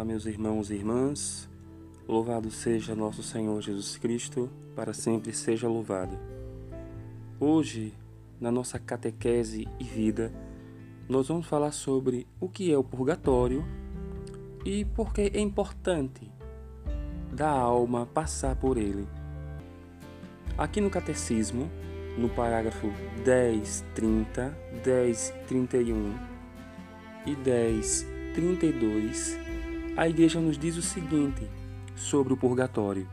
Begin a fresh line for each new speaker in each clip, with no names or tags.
Olá, meus irmãos e irmãs. Louvado seja nosso Senhor Jesus Cristo, para sempre seja louvado. Hoje, na nossa catequese e vida, nós vamos falar sobre o que é o purgatório e por que é importante da alma passar por ele. Aqui no catecismo, no parágrafo 10, 30, 10, 31 e 10, 32, a igreja nos diz o seguinte sobre o purgatório: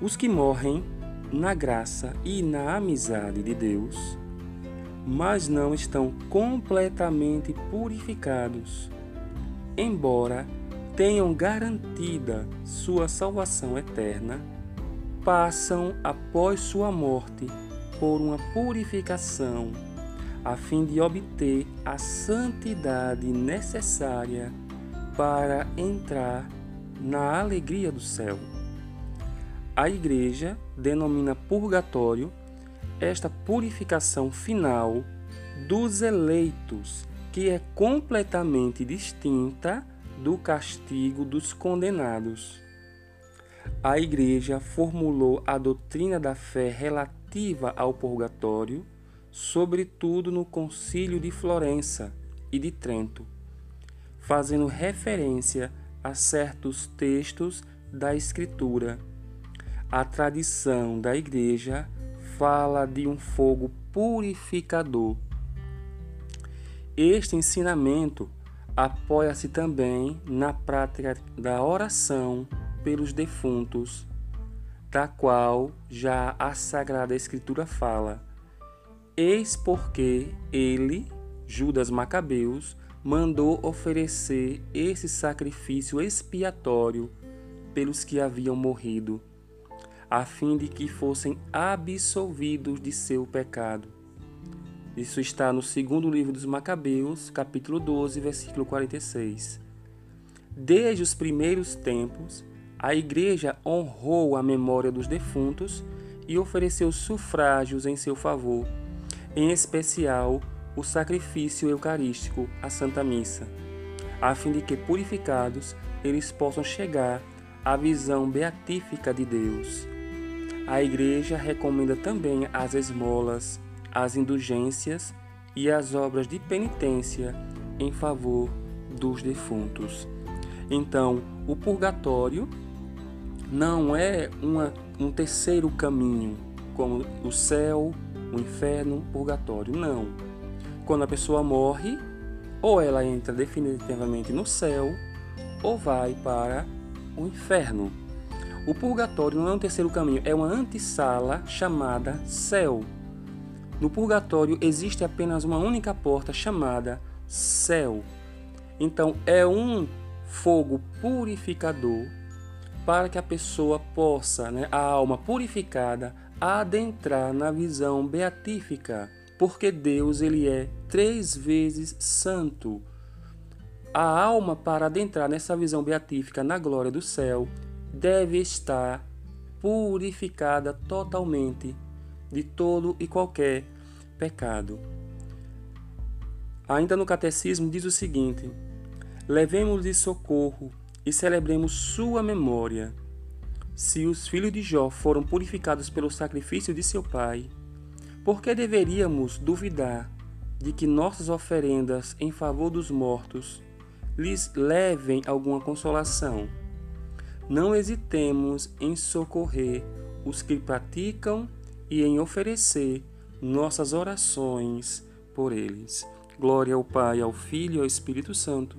Os que morrem na graça e na amizade de Deus, mas não estão completamente purificados, embora tenham garantida sua salvação eterna, passam após sua morte por uma purificação a fim de obter a santidade necessária para entrar na alegria do céu. A Igreja denomina purgatório esta purificação final dos eleitos, que é completamente distinta do castigo dos condenados. A Igreja formulou a doutrina da fé relativa ao purgatório, sobretudo no Concílio de Florença e de Trento, fazendo referência a certos textos da Escritura. A tradição da Igreja fala de um fogo purificador. Este ensinamento apoia-se também na prática da oração pelos defuntos, da qual já a Sagrada Escritura fala. Eis porque ele, Judas Macabeus, mandou oferecer esse sacrifício expiatório pelos que haviam morrido, a fim de que fossem absolvidos de seu pecado. Isso está no segundo livro dos Macabeus, capítulo 12, versículo 46. Desde os primeiros tempos, a Igreja honrou a memória dos defuntos e ofereceu sufrágios em seu favor, em especial o sacrifício eucarístico, a Santa Missa, a fim de que, purificados, eles possam chegar à visão beatífica de Deus. A Igreja recomenda também as esmolas, as indulgências e as obras de penitência em favor dos defuntos. Então, o purgatório não é uma, um terceiro caminho, como o céu, o inferno, o purgatório. Não quando a pessoa morre, ou ela entra definitivamente no céu, ou vai para o inferno. O purgatório não é um terceiro caminho, é uma antessala chamada céu. No purgatório existe apenas uma única porta chamada céu. Então é um fogo purificador para que a pessoa possa, né, a alma purificada, adentrar na visão beatífica porque Deus ele é três vezes santo. A alma para adentrar nessa visão beatífica na glória do céu deve estar purificada totalmente de todo e qualquer pecado. Ainda no catecismo diz o seguinte: Levemos-lhe socorro e celebremos sua memória. Se os filhos de Jó foram purificados pelo sacrifício de seu pai, por que deveríamos duvidar de que nossas oferendas em favor dos mortos lhes levem alguma consolação? Não hesitemos em socorrer os que praticam e em oferecer nossas orações por eles. Glória ao Pai, ao Filho e ao Espírito Santo,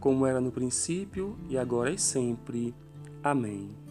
como era no princípio e agora e sempre. Amém.